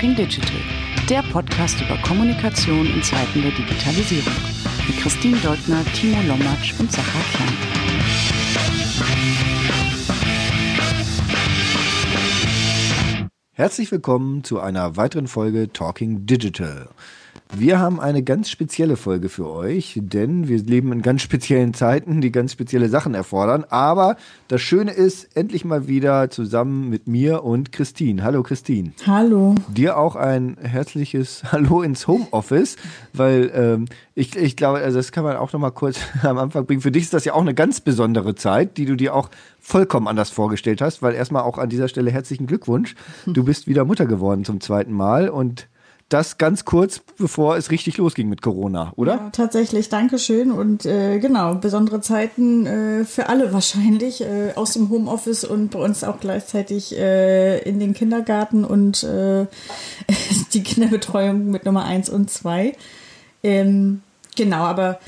Talking Digital, der Podcast über Kommunikation in Zeiten der Digitalisierung. Mit Christine Deutner, Timo Lommatsch und Sacha Klein. Herzlich willkommen zu einer weiteren Folge Talking Digital. Wir haben eine ganz spezielle Folge für euch, denn wir leben in ganz speziellen Zeiten, die ganz spezielle Sachen erfordern. Aber das Schöne ist, endlich mal wieder zusammen mit mir und Christine. Hallo Christine. Hallo. Dir auch ein herzliches Hallo ins Homeoffice, weil ähm, ich, ich glaube, also das kann man auch noch mal kurz am Anfang bringen. Für dich ist das ja auch eine ganz besondere Zeit, die du dir auch vollkommen anders vorgestellt hast, weil erstmal auch an dieser Stelle herzlichen Glückwunsch. Du bist wieder Mutter geworden zum zweiten Mal und das ganz kurz, bevor es richtig losging mit Corona, oder? Ja, tatsächlich, Dankeschön. Und äh, genau, besondere Zeiten äh, für alle wahrscheinlich, äh, aus dem Homeoffice und bei uns auch gleichzeitig äh, in den Kindergarten und äh, die Kinderbetreuung mit Nummer eins und zwei. Ähm, genau, aber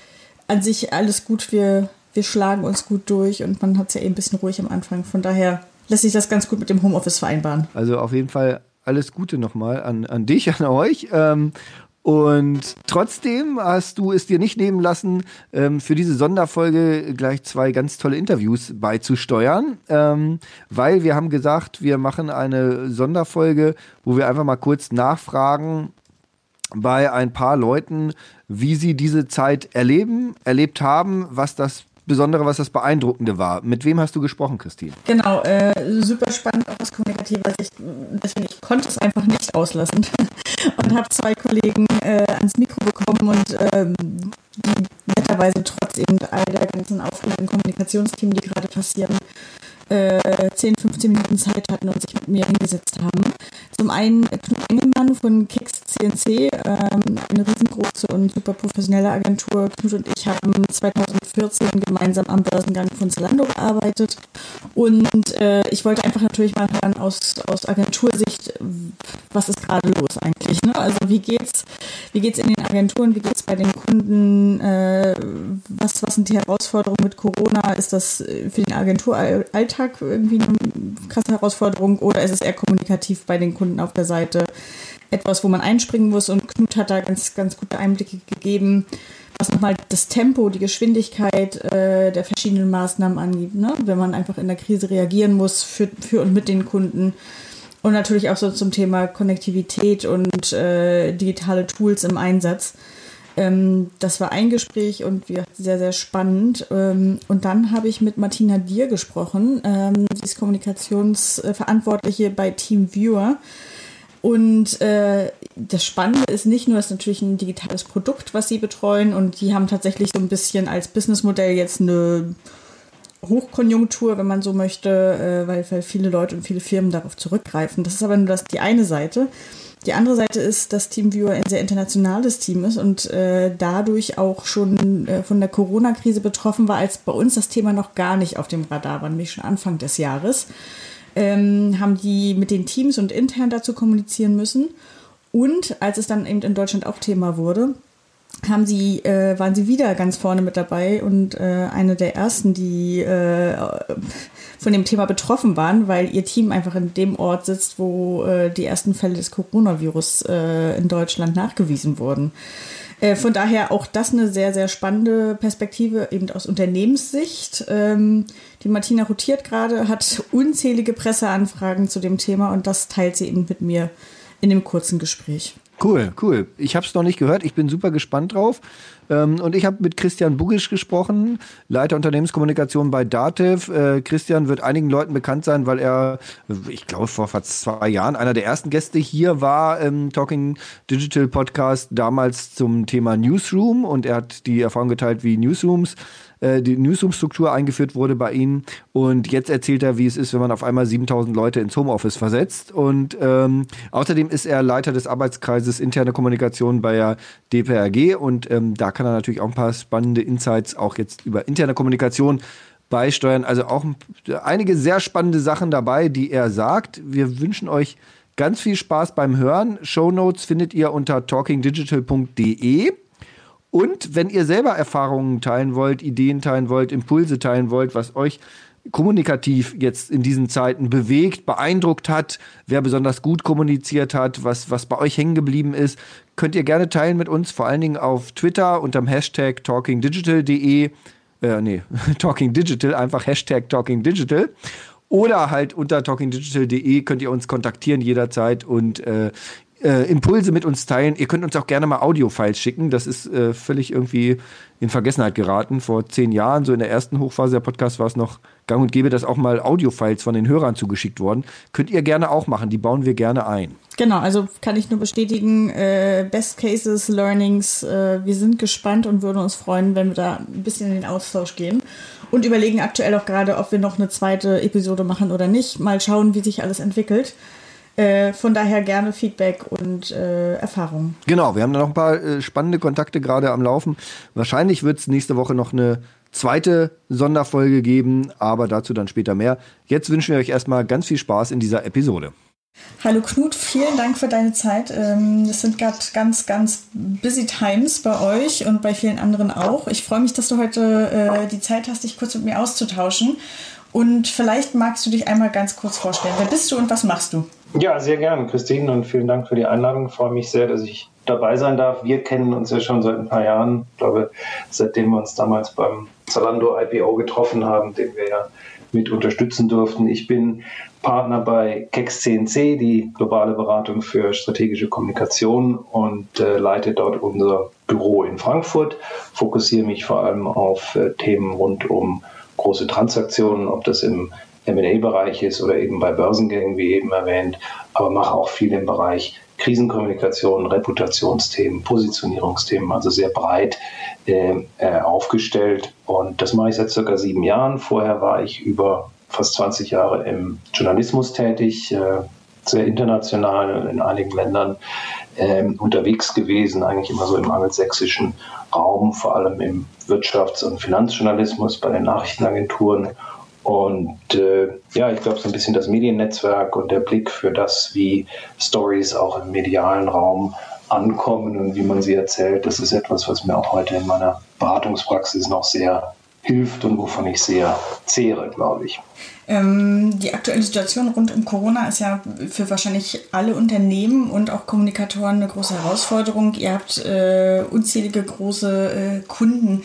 an sich alles gut. Wir, wir schlagen uns gut durch und man hat es ja eben ein bisschen ruhig am Anfang. Von daher lässt sich das ganz gut mit dem Homeoffice vereinbaren. Also auf jeden Fall alles Gute nochmal an, an dich, an euch. Ähm, und trotzdem hast du es dir nicht nehmen lassen, ähm, für diese Sonderfolge gleich zwei ganz tolle Interviews beizusteuern, ähm, weil wir haben gesagt, wir machen eine Sonderfolge, wo wir einfach mal kurz nachfragen bei ein paar Leuten, wie sie diese Zeit erleben, erlebt haben, was das Besondere, was das Beeindruckende war. Mit wem hast du gesprochen, Christine? Genau, äh, super spannend auch aus kommunikativer Sicht. Deswegen, ich konnte es einfach nicht auslassen und habe zwei Kollegen äh, ans Mikro bekommen und ähm, die netterweise trotz eben all der ganzen aufregenden Kommunikationsteams, die gerade passieren, äh, 10, 15 Minuten Zeit hatten und sich mit mir hingesetzt haben. Zum einen Knut Engelmann von Kicks CNC, ähm, eine riesengroße und super professionelle Agentur. Knut und ich haben 2014 gemeinsam am Börsengang von Zalando gearbeitet. Und äh, ich wollte einfach natürlich mal hören aus, aus Agentursicht, was ist gerade los eigentlich? Ne? Also wie geht's, wie geht's in den Agenturen, wie geht's bei den Kunden? Äh, was, was sind die Herausforderungen mit Corona? Ist das für den Agenturalltag Alltag irgendwie eine krasse Herausforderung oder ist es eher kommunikativ bei den Kunden auf der Seite etwas, wo man einspringen muss? Und Knut hat da ganz, ganz gute Einblicke gegeben, was nochmal das Tempo, die Geschwindigkeit äh, der verschiedenen Maßnahmen angibt, ne? wenn man einfach in der Krise reagieren muss für, für und mit den Kunden. Und natürlich auch so zum Thema Konnektivität und äh, digitale Tools im Einsatz. Ähm, das war ein Gespräch und wir, sehr, sehr spannend. Ähm, und dann habe ich mit Martina Dier gesprochen. Ähm, sie ist Kommunikationsverantwortliche bei Team Viewer. Und äh, das Spannende ist nicht nur, es ist natürlich ein digitales Produkt, was sie betreuen. Und die haben tatsächlich so ein bisschen als Businessmodell jetzt eine Hochkonjunktur, wenn man so möchte, äh, weil, weil viele Leute und viele Firmen darauf zurückgreifen. Das ist aber nur das, die eine Seite. Die andere Seite ist, dass TeamViewer ein sehr internationales Team ist und äh, dadurch auch schon äh, von der Corona-Krise betroffen war, als bei uns das Thema noch gar nicht auf dem Radar war, nämlich schon Anfang des Jahres. Ähm, haben die mit den Teams und intern dazu kommunizieren müssen. Und als es dann eben in Deutschland auch Thema wurde, haben sie, äh, waren sie wieder ganz vorne mit dabei und äh, eine der ersten, die äh, von dem Thema betroffen waren, weil ihr Team einfach in dem Ort sitzt, wo äh, die ersten Fälle des Coronavirus äh, in Deutschland nachgewiesen wurden. Äh, von daher auch das eine sehr, sehr spannende Perspektive, eben aus Unternehmenssicht. Ähm, die Martina rotiert gerade, hat unzählige Presseanfragen zu dem Thema und das teilt sie eben mit mir in dem kurzen Gespräch. Cool, cool. Ich habe es noch nicht gehört. Ich bin super gespannt drauf. Ähm, und ich habe mit Christian Bugisch gesprochen, Leiter Unternehmenskommunikation bei Dativ. Äh, Christian wird einigen Leuten bekannt sein, weil er, ich glaube, vor fast zwei Jahren einer der ersten Gäste hier war im Talking Digital Podcast, damals zum Thema Newsroom. Und er hat die Erfahrung geteilt, wie Newsrooms äh, die Newsroom-Struktur eingeführt wurde bei Ihnen. Und jetzt erzählt er, wie es ist, wenn man auf einmal 7000 Leute ins Homeoffice versetzt. Und ähm, außerdem ist er Leiter des Arbeitskreises interne Kommunikation bei der DPRG. Und ähm, da kann er natürlich auch ein paar spannende Insights auch jetzt über interne Kommunikation beisteuern. Also auch einige sehr spannende Sachen dabei, die er sagt. Wir wünschen euch ganz viel Spaß beim Hören. Show Notes findet ihr unter talkingdigital.de. Und wenn ihr selber Erfahrungen teilen wollt, Ideen teilen wollt, Impulse teilen wollt, was euch kommunikativ jetzt in diesen Zeiten bewegt, beeindruckt hat, wer besonders gut kommuniziert hat, was, was bei euch hängen geblieben ist, könnt ihr gerne teilen mit uns, vor allen Dingen auf Twitter unter dem Hashtag talkingdigital.de. Äh, nee, Talking Digital, einfach Hashtag Talking Digital. Oder halt unter talkingdigital.de könnt ihr uns kontaktieren jederzeit und äh, äh, Impulse mit uns teilen. Ihr könnt uns auch gerne mal Audiofiles schicken. Das ist äh, völlig irgendwie in Vergessenheit geraten. Vor zehn Jahren, so in der ersten Hochphase der Podcast, war es noch gang und gäbe, dass auch mal Audiofiles von den Hörern zugeschickt wurden. Könnt ihr gerne auch machen. Die bauen wir gerne ein. Genau, also kann ich nur bestätigen, äh, Best Cases, Learnings, äh, wir sind gespannt und würden uns freuen, wenn wir da ein bisschen in den Austausch gehen. Und überlegen aktuell auch gerade, ob wir noch eine zweite Episode machen oder nicht. Mal schauen, wie sich alles entwickelt. Äh, von daher gerne Feedback und äh, Erfahrungen. Genau, wir haben da noch ein paar äh, spannende Kontakte gerade am Laufen. Wahrscheinlich wird es nächste Woche noch eine zweite Sonderfolge geben, aber dazu dann später mehr. Jetzt wünschen wir euch erstmal ganz viel Spaß in dieser Episode. Hallo Knut, vielen Dank für deine Zeit. Ähm, das sind gerade ganz, ganz busy times bei euch und bei vielen anderen auch. Ich freue mich, dass du heute äh, die Zeit hast, dich kurz mit mir auszutauschen. Und vielleicht magst du dich einmal ganz kurz vorstellen. Wer bist du und was machst du? Ja, sehr gern, Christine, und vielen Dank für die Einladung. Ich freue mich sehr, dass ich dabei sein darf. Wir kennen uns ja schon seit ein paar Jahren. Ich glaube, seitdem wir uns damals beim Zalando IPO getroffen haben, den wir ja mit unterstützen durften. Ich bin Partner bei Kex CNC, die globale Beratung für strategische Kommunikation und äh, leite dort unser Büro in Frankfurt. Fokussiere mich vor allem auf äh, Themen rund um große Transaktionen, ob das im M&A-Bereich ist oder eben bei Börsengängen, wie eben erwähnt, aber mache auch viel im Bereich Krisenkommunikation, Reputationsthemen, Positionierungsthemen, also sehr breit äh, äh, aufgestellt. Und das mache ich seit circa sieben Jahren. Vorher war ich über fast 20 Jahre im Journalismus tätig, äh, sehr international in einigen Ländern äh, unterwegs gewesen, eigentlich immer so im angelsächsischen Raum, vor allem im Wirtschafts- und Finanzjournalismus bei den Nachrichtenagenturen und äh, ja, ich glaube, so ein bisschen das Mediennetzwerk und der Blick für das, wie Stories auch im medialen Raum ankommen und wie man sie erzählt, das ist etwas, was mir auch heute in meiner Beratungspraxis noch sehr hilft und wovon ich sehr zehre, glaube ich. Ähm, die aktuelle Situation rund um Corona ist ja für wahrscheinlich alle Unternehmen und auch Kommunikatoren eine große Herausforderung. Ihr habt äh, unzählige große äh, Kunden.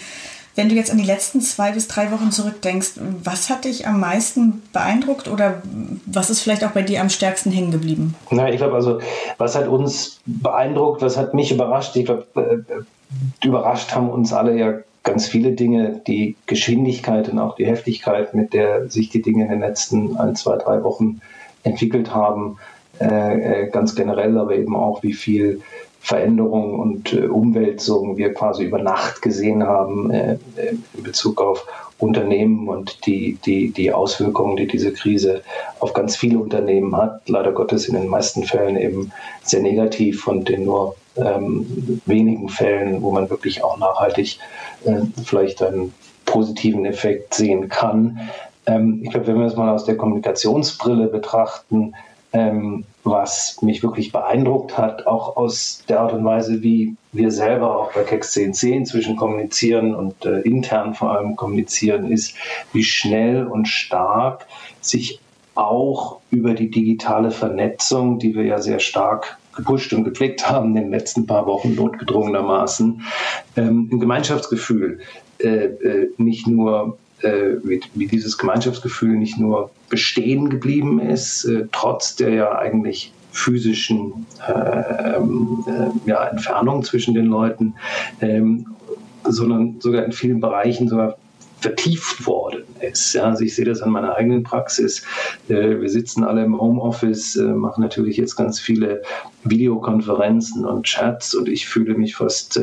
Wenn du jetzt an die letzten zwei bis drei Wochen zurückdenkst, was hat dich am meisten beeindruckt oder was ist vielleicht auch bei dir am stärksten hängen geblieben? Na, ich glaube also, was hat uns beeindruckt, was hat mich überrascht? Ich glaube, äh, überrascht haben uns alle ja ganz viele Dinge, die Geschwindigkeit und auch die Heftigkeit, mit der sich die Dinge in den letzten ein, zwei, drei Wochen entwickelt haben, äh, äh ganz generell, aber eben auch, wie viel Veränderungen und äh, Umwälzungen wir quasi über Nacht gesehen haben äh, in Bezug auf Unternehmen und die, die, die Auswirkungen, die diese Krise auf ganz viele Unternehmen hat. Leider Gottes in den meisten Fällen eben sehr negativ und in nur ähm, wenigen Fällen, wo man wirklich auch nachhaltig äh, vielleicht einen positiven Effekt sehen kann. Ähm, ich glaube, wenn wir es mal aus der Kommunikationsbrille betrachten, ähm, was mich wirklich beeindruckt hat, auch aus der Art und Weise, wie wir selber auch bei Kex CNC inzwischen kommunizieren und äh, intern vor allem kommunizieren, ist, wie schnell und stark sich auch über die digitale Vernetzung, die wir ja sehr stark gepusht und gepflegt haben in den letzten paar Wochen notgedrungenermaßen, ähm, ein Gemeinschaftsgefühl äh, äh, nicht nur wie, wie, dieses Gemeinschaftsgefühl nicht nur bestehen geblieben ist, äh, trotz der ja eigentlich physischen äh, äh, ja, Entfernung zwischen den Leuten, ähm, sondern sogar in vielen Bereichen sogar vertieft worden ist. Ja, also ich sehe das an meiner eigenen Praxis. Äh, wir sitzen alle im Homeoffice, äh, machen natürlich jetzt ganz viele Videokonferenzen und Chats und ich fühle mich fast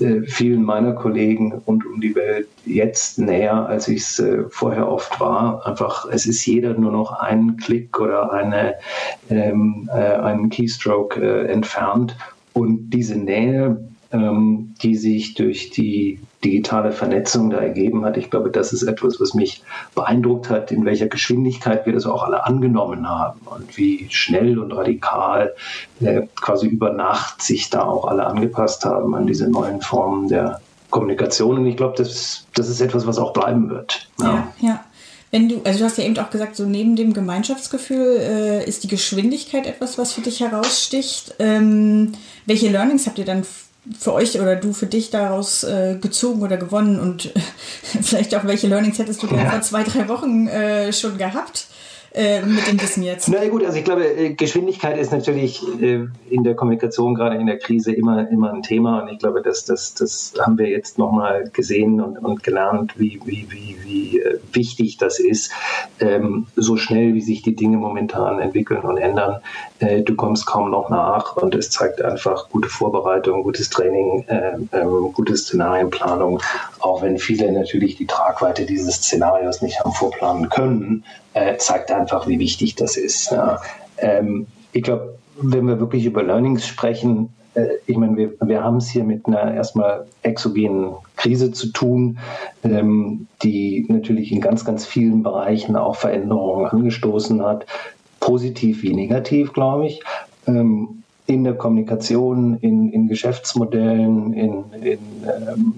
äh, vielen meiner Kollegen rund um die Welt jetzt näher, als ich es äh, vorher oft war. Einfach, es ist jeder nur noch einen Klick oder eine, ähm, äh, einen Keystroke äh, entfernt. Und diese Nähe ähm, die sich durch die digitale Vernetzung da ergeben hat. Ich glaube, das ist etwas, was mich beeindruckt hat, in welcher Geschwindigkeit wir das auch alle angenommen haben und wie schnell und radikal äh, quasi über Nacht sich da auch alle angepasst haben an diese neuen Formen der Kommunikation. Und ich glaube, das, das ist etwas, was auch bleiben wird. Ja, ja. ja. Wenn du, also du hast ja eben auch gesagt, so neben dem Gemeinschaftsgefühl äh, ist die Geschwindigkeit etwas, was für dich heraussticht. Ähm, welche Learnings habt ihr dann für euch oder du für dich daraus äh, gezogen oder gewonnen und vielleicht auch welche Learnings hättest du ja. vor zwei, drei Wochen äh, schon gehabt? Äh, mit dem Wissen jetzt? Na gut, also ich glaube, äh, Geschwindigkeit ist natürlich äh, in der Kommunikation, gerade in der Krise, immer, immer ein Thema. Und ich glaube, das, das, das haben wir jetzt nochmal gesehen und, und gelernt, wie, wie, wie, wie wichtig das ist, ähm, so schnell wie sich die Dinge momentan entwickeln und ändern. Du kommst kaum noch nach und es zeigt einfach gute Vorbereitung, gutes Training, ähm, gute Szenarienplanung, auch wenn viele natürlich die Tragweite dieses Szenarios nicht haben vorplanen können äh, zeigt einfach, wie wichtig das ist. Ja. Ähm, ich glaube, wenn wir wirklich über Learnings sprechen, äh, ich meine, wir, wir haben es hier mit einer erstmal exogenen Krise zu tun, ähm, die natürlich in ganz, ganz vielen Bereichen auch Veränderungen angestoßen hat, positiv wie negativ, glaube ich. Ähm, in der Kommunikation, in, in Geschäftsmodellen, in, in, ähm,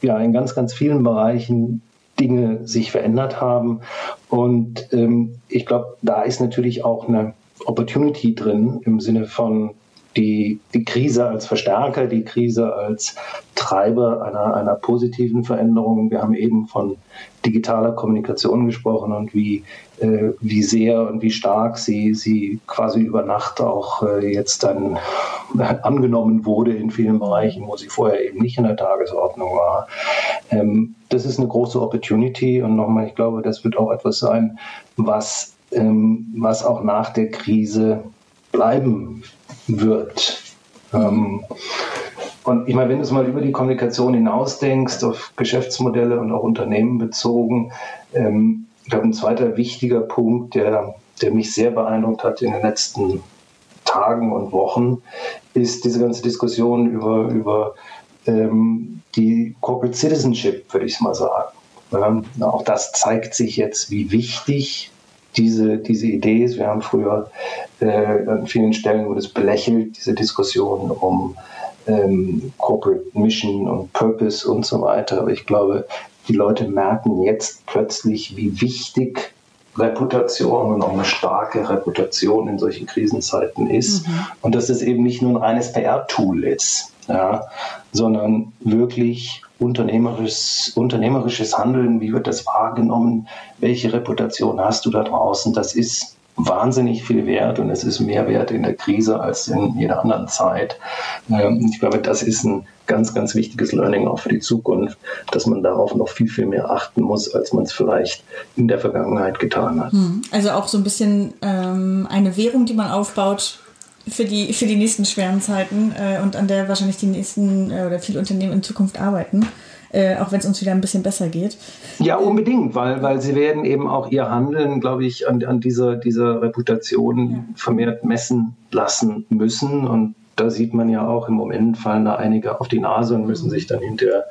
ja, in ganz, ganz vielen Bereichen Dinge sich verändert haben. Und ähm, ich glaube, da ist natürlich auch eine Opportunity drin im Sinne von die, die Krise als Verstärker, die Krise als Treiber einer, einer positiven Veränderung. Wir haben eben von digitaler Kommunikation gesprochen und wie, äh, wie sehr und wie stark sie, sie quasi über Nacht auch äh, jetzt dann angenommen wurde in vielen Bereichen, wo sie vorher eben nicht in der Tagesordnung war. Ähm, das ist eine große Opportunity und nochmal, ich glaube, das wird auch etwas sein, was, ähm, was auch nach der Krise bleiben wird. Ähm, und ich meine, wenn du es mal über die Kommunikation hinausdenkst, auf Geschäftsmodelle und auch Unternehmen bezogen, ähm, ich glaube, ein zweiter wichtiger Punkt, der, der mich sehr beeindruckt hat in den letzten Tagen und Wochen, ist diese ganze Diskussion über, über ähm, die Corporate Citizenship, würde ich es mal sagen. Ähm, auch das zeigt sich jetzt, wie wichtig diese, diese Idee ist. Wir haben früher äh, an vielen Stellen wurde es belächelt, diese Diskussion um ähm, Corporate Mission und Purpose und so weiter. Aber ich glaube, die Leute merken jetzt plötzlich, wie wichtig Reputation und auch eine starke Reputation in solchen Krisenzeiten ist. Mhm. Und dass es eben nicht nur ein reines PR-Tool ist, ja, sondern wirklich unternehmerisches, unternehmerisches Handeln, wie wird das wahrgenommen, welche Reputation hast du da draußen, das ist wahnsinnig viel wert und es ist mehr wert in der Krise als in jeder anderen Zeit. Ähm, ich glaube, das ist ein ganz, ganz wichtiges Learning auch für die Zukunft, dass man darauf noch viel, viel mehr achten muss, als man es vielleicht in der Vergangenheit getan hat. Hm. Also auch so ein bisschen ähm, eine Währung, die man aufbaut, für die, für die nächsten schweren Zeiten äh, und an der wahrscheinlich die nächsten äh, oder viele Unternehmen in Zukunft arbeiten. Äh, auch wenn es uns wieder ein bisschen besser geht. Ja, unbedingt, weil, weil sie werden eben auch ihr Handeln, glaube ich, an, an dieser, dieser Reputation ja. vermehrt messen lassen müssen. Und da sieht man ja auch, im Moment fallen da einige auf die Nase und müssen mhm. sich dann hinterher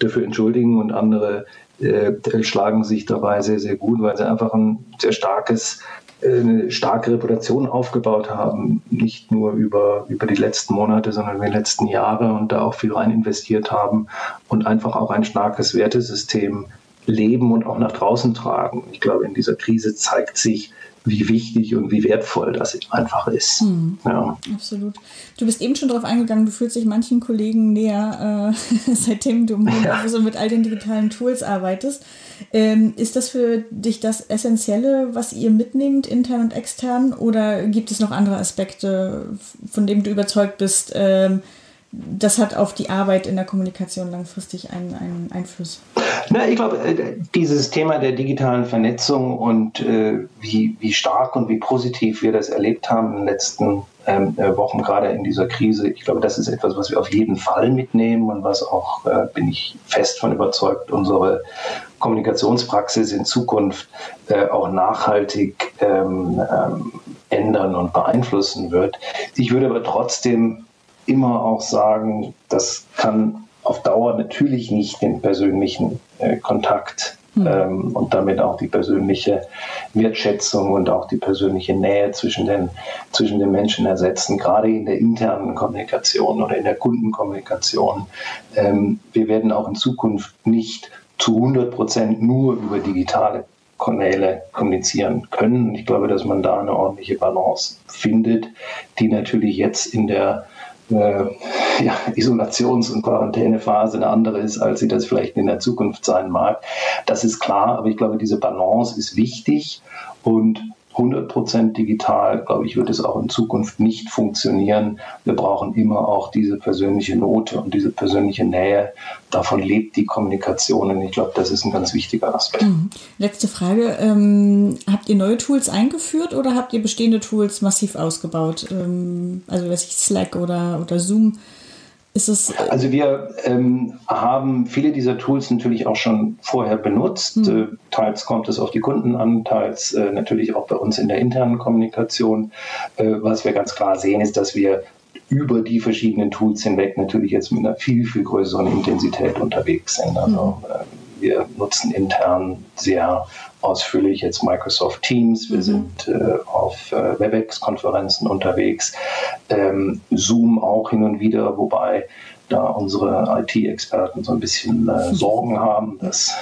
dafür entschuldigen und andere äh, schlagen sich dabei sehr, sehr gut, weil sie einfach ein sehr starkes eine starke Reputation aufgebaut haben, nicht nur über, über die letzten Monate, sondern über die letzten Jahre und da auch viel rein investiert haben und einfach auch ein starkes Wertesystem leben und auch nach draußen tragen. Ich glaube, in dieser Krise zeigt sich, wie wichtig und wie wertvoll das einfach ist. Hm. Ja. Absolut. Du bist eben schon darauf eingegangen, du fühlst dich manchen Kollegen näher, äh, seitdem du ja. und mit all den digitalen Tools arbeitest. Ähm, ist das für dich das Essentielle, was ihr mitnehmt, intern und extern? Oder gibt es noch andere Aspekte, von denen du überzeugt bist, ähm, das hat auf die Arbeit in der Kommunikation langfristig einen, einen Einfluss? Na, ich glaube, äh, dieses Thema der digitalen Vernetzung und äh, wie, wie stark und wie positiv wir das erlebt haben in den letzten ähm, äh, Wochen, gerade in dieser Krise, ich glaube, das ist etwas, was wir auf jeden Fall mitnehmen und was auch, äh, bin ich fest von überzeugt, unsere Kommunikationspraxis in Zukunft äh, auch nachhaltig ähm, ähm, ändern und beeinflussen wird. Ich würde aber trotzdem immer auch sagen, das kann auf Dauer natürlich nicht den persönlichen äh, Kontakt mhm. ähm, und damit auch die persönliche Wertschätzung und auch die persönliche Nähe zwischen den, zwischen den Menschen ersetzen, gerade in der internen Kommunikation oder in der Kundenkommunikation. Ähm, wir werden auch in Zukunft nicht zu 100 Prozent nur über digitale Kanäle kommunizieren können. Ich glaube, dass man da eine ordentliche Balance findet, die natürlich jetzt in der äh, ja, Isolations- und Quarantänephase eine andere ist, als sie das vielleicht in der Zukunft sein mag. Das ist klar, aber ich glaube, diese Balance ist wichtig und 100% digital, glaube ich, wird es auch in Zukunft nicht funktionieren. Wir brauchen immer auch diese persönliche Note und diese persönliche Nähe. Davon lebt die Kommunikation und ich glaube, das ist ein ganz wichtiger Aspekt. Mhm. Letzte Frage. Ähm, habt ihr neue Tools eingeführt oder habt ihr bestehende Tools massiv ausgebaut? Ähm, also, weiß ich, Slack oder, oder Zoom? Es, also wir ähm, haben viele dieser Tools natürlich auch schon vorher benutzt. Mhm. Äh, teils kommt es auf die Kunden an, teils äh, natürlich auch bei uns in der internen Kommunikation. Äh, was wir ganz klar sehen, ist, dass wir über die verschiedenen Tools hinweg natürlich jetzt mit einer viel, viel größeren Intensität unterwegs sind. Also mhm. Wir nutzen intern sehr ausführlich jetzt Microsoft Teams, wir mhm. sind äh, auf äh, WebEx-Konferenzen unterwegs, ähm, Zoom auch hin und wieder, wobei da unsere IT-Experten so ein bisschen äh, Sorgen haben. Das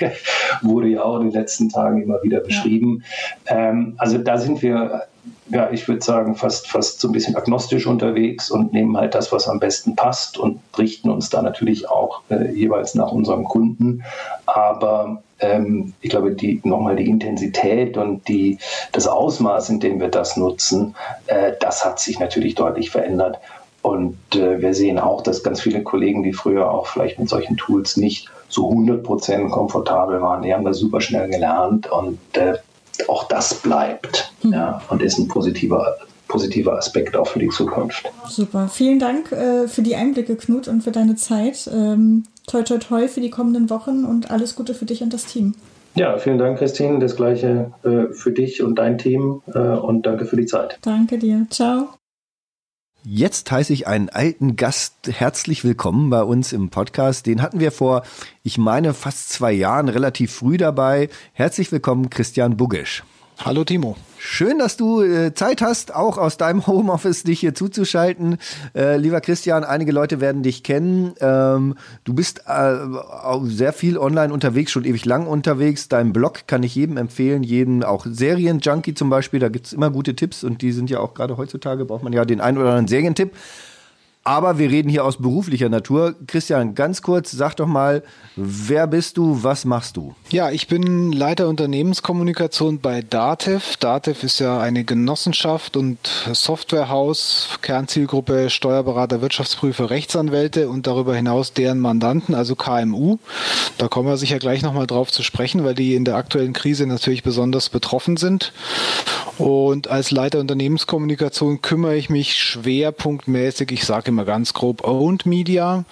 wurde ja auch in den letzten Tagen immer wieder beschrieben. Ja. Ähm, also da sind wir ja, ich würde sagen, fast, fast so ein bisschen agnostisch unterwegs und nehmen halt das, was am besten passt und richten uns da natürlich auch äh, jeweils nach unserem Kunden. Aber ähm, ich glaube, die, nochmal die Intensität und die, das Ausmaß, in dem wir das nutzen, äh, das hat sich natürlich deutlich verändert. Und äh, wir sehen auch, dass ganz viele Kollegen, die früher auch vielleicht mit solchen Tools nicht so 100% komfortabel waren, die haben das super schnell gelernt und äh, auch das bleibt hm. ja, und ist ein positiver, positiver Aspekt auch für die Zukunft. Super. Vielen Dank äh, für die Einblicke, Knut, und für deine Zeit. Ähm, toi, toi, toi für die kommenden Wochen und alles Gute für dich und das Team. Ja, vielen Dank, Christine. Das gleiche äh, für dich und dein Team äh, und danke für die Zeit. Danke dir. Ciao. Jetzt heiße ich einen alten Gast herzlich willkommen bei uns im Podcast. Den hatten wir vor, ich meine, fast zwei Jahren relativ früh dabei. Herzlich willkommen, Christian Bugisch. Hallo Timo. Schön, dass du äh, Zeit hast, auch aus deinem Homeoffice dich hier zuzuschalten. Äh, lieber Christian, einige Leute werden dich kennen. Ähm, du bist äh, sehr viel online unterwegs, schon ewig lang unterwegs. Dein Blog kann ich jedem empfehlen, jeden auch Serienjunkie zum Beispiel. Da gibt's immer gute Tipps und die sind ja auch gerade heutzutage, braucht man ja den einen oder anderen Serientipp. Aber wir reden hier aus beruflicher Natur. Christian, ganz kurz, sag doch mal, wer bist du, was machst du? Ja, ich bin Leiter Unternehmenskommunikation bei Datev. Datev ist ja eine Genossenschaft und Softwarehaus, Kernzielgruppe Steuerberater, Wirtschaftsprüfer, Rechtsanwälte und darüber hinaus deren Mandanten, also KMU. Da kommen wir sicher gleich nochmal drauf zu sprechen, weil die in der aktuellen Krise natürlich besonders betroffen sind. Und als Leiter Unternehmenskommunikation kümmere ich mich schwerpunktmäßig, ich sage immer ganz grob, Owned Media.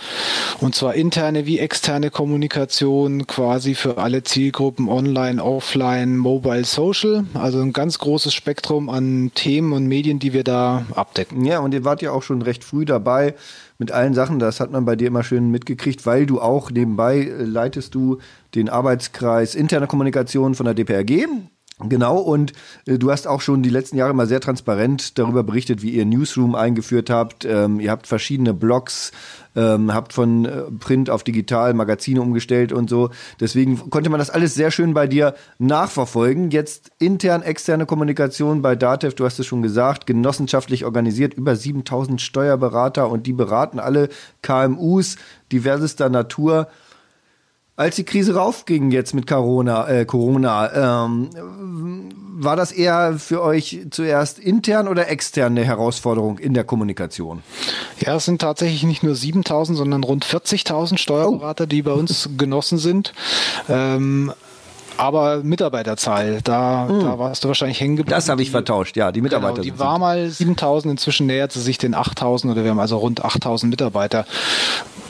Und zwar interne wie externe Kommunikation quasi für alle Zielgruppen online, offline, mobile, social. Also ein ganz großes Spektrum an Themen und Medien, die wir da abdecken. Ja, und ihr wart ja auch schon recht früh dabei mit allen Sachen. Das hat man bei dir immer schön mitgekriegt, weil du auch nebenbei äh, leitest du den Arbeitskreis interne Kommunikation von der DPRG. Genau, und äh, du hast auch schon die letzten Jahre mal sehr transparent darüber berichtet, wie ihr Newsroom eingeführt habt. Ähm, ihr habt verschiedene Blogs, ähm, habt von äh, Print auf Digital Magazine umgestellt und so. Deswegen konnte man das alles sehr schön bei dir nachverfolgen. Jetzt intern, externe Kommunikation bei Datev, du hast es schon gesagt, genossenschaftlich organisiert, über 7000 Steuerberater und die beraten alle KMUs diversester Natur als die Krise raufging jetzt mit Corona, äh, Corona ähm, war das eher für euch zuerst intern oder extern eine Herausforderung in der Kommunikation? Ja, es sind tatsächlich nicht nur 7000, sondern rund 40.000 Steuerberater, oh. die bei uns genossen sind. Ähm, aber Mitarbeiterzahl, da, mhm. da warst du wahrscheinlich hängen geblieben. Das habe ich vertauscht, ja, die Mitarbeiter. Genau, die war mal 7000, inzwischen nähert sie sich den 8000 oder wir haben also rund 8000 Mitarbeiter.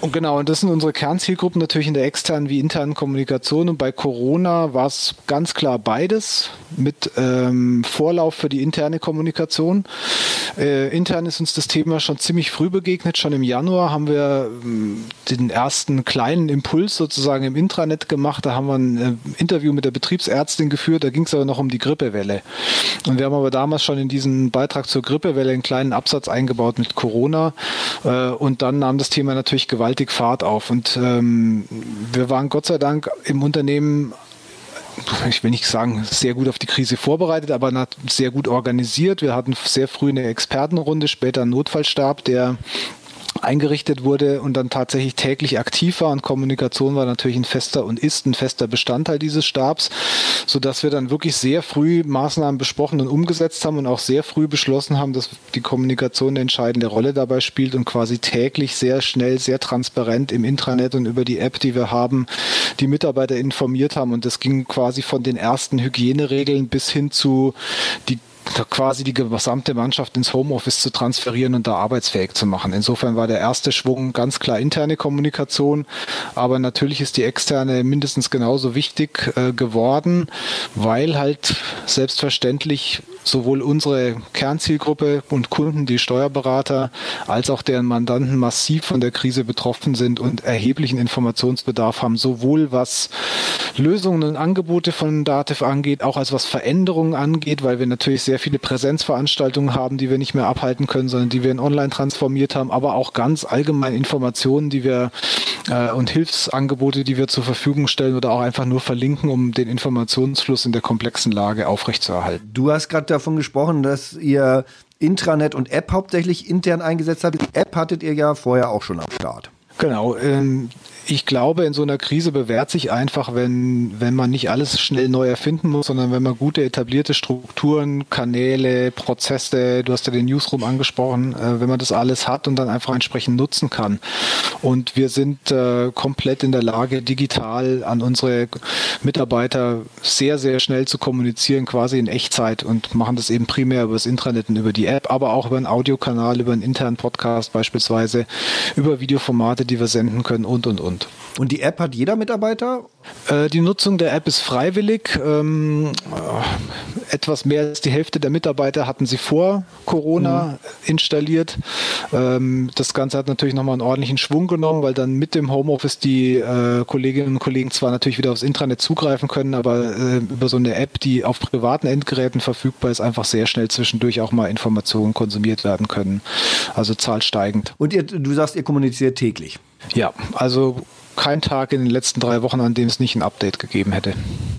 Und genau, und das sind unsere Kernzielgruppen natürlich in der externen wie internen Kommunikation. Und bei Corona war es ganz klar beides mit ähm, Vorlauf für die interne Kommunikation. Äh, intern ist uns das Thema schon ziemlich früh begegnet. Schon im Januar haben wir ähm, den ersten kleinen Impuls sozusagen im Intranet gemacht. Da haben wir ein äh, Interview mit der Betriebsärztin geführt. Da ging es aber noch um die Grippewelle. Und wir haben aber damals schon in diesen Beitrag zur Grippewelle einen kleinen Absatz eingebaut mit Corona. Äh, und dann nahm das Thema natürlich gewaltig gewaltig Fahrt auf. Und ähm, wir waren Gott sei Dank im Unternehmen ich will nicht sagen, sehr gut auf die Krise vorbereitet, aber sehr gut organisiert. Wir hatten sehr früh eine Expertenrunde, später einen Notfallstab, der eingerichtet wurde und dann tatsächlich täglich aktiv war. Und Kommunikation war natürlich ein fester und ist ein fester Bestandteil dieses Stabs, so dass wir dann wirklich sehr früh Maßnahmen besprochen und umgesetzt haben und auch sehr früh beschlossen haben, dass die Kommunikation eine entscheidende Rolle dabei spielt und quasi täglich sehr schnell, sehr transparent im Intranet und über die App, die wir haben, die Mitarbeiter informiert haben. Und das ging quasi von den ersten Hygieneregeln bis hin zu die quasi die gesamte Mannschaft ins Homeoffice zu transferieren und da arbeitsfähig zu machen. Insofern war der erste Schwung ganz klar interne Kommunikation, aber natürlich ist die externe mindestens genauso wichtig äh, geworden, weil halt selbstverständlich sowohl unsere Kernzielgruppe und Kunden, die Steuerberater, als auch deren Mandanten massiv von der Krise betroffen sind und erheblichen Informationsbedarf haben, sowohl was Lösungen und Angebote von Dativ angeht, auch als was Veränderungen angeht, weil wir natürlich sehr viele Präsenzveranstaltungen haben, die wir nicht mehr abhalten können, sondern die wir in online transformiert haben, aber auch ganz allgemein Informationen, die wir äh, und Hilfsangebote, die wir zur Verfügung stellen oder auch einfach nur verlinken, um den Informationsfluss in der komplexen Lage aufrechtzuerhalten. Du hast gerade davon gesprochen, dass ihr Intranet und App hauptsächlich intern eingesetzt habt. App hattet ihr ja vorher auch schon am Start. Genau. Ähm, ich glaube, in so einer Krise bewährt sich einfach, wenn, wenn man nicht alles schnell neu erfinden muss, sondern wenn man gute etablierte Strukturen, Kanäle, Prozesse, du hast ja den Newsroom angesprochen, äh, wenn man das alles hat und dann einfach entsprechend nutzen kann. Und wir sind äh, komplett in der Lage, digital an unsere Mitarbeiter sehr, sehr schnell zu kommunizieren, quasi in Echtzeit und machen das eben primär über das Intranet und über die App, aber auch über einen Audiokanal, über einen internen Podcast beispielsweise, über Videoformate, die wir senden können und, und, und. Und die App hat jeder Mitarbeiter? Äh, die Nutzung der App ist freiwillig. Ähm, äh, etwas mehr als die Hälfte der Mitarbeiter hatten sie vor Corona mhm. installiert. Ähm, das Ganze hat natürlich nochmal einen ordentlichen Schwung genommen, weil dann mit dem Homeoffice die äh, Kolleginnen und Kollegen zwar natürlich wieder aufs Intranet zugreifen können, aber äh, über so eine App, die auf privaten Endgeräten verfügbar ist, einfach sehr schnell zwischendurch auch mal Informationen konsumiert werden können. Also zahlsteigend. Und ihr, du sagst, ihr kommuniziert täglich? Ja, also kein Tag in den letzten drei Wochen, an dem es nicht ein Update gegeben hätte.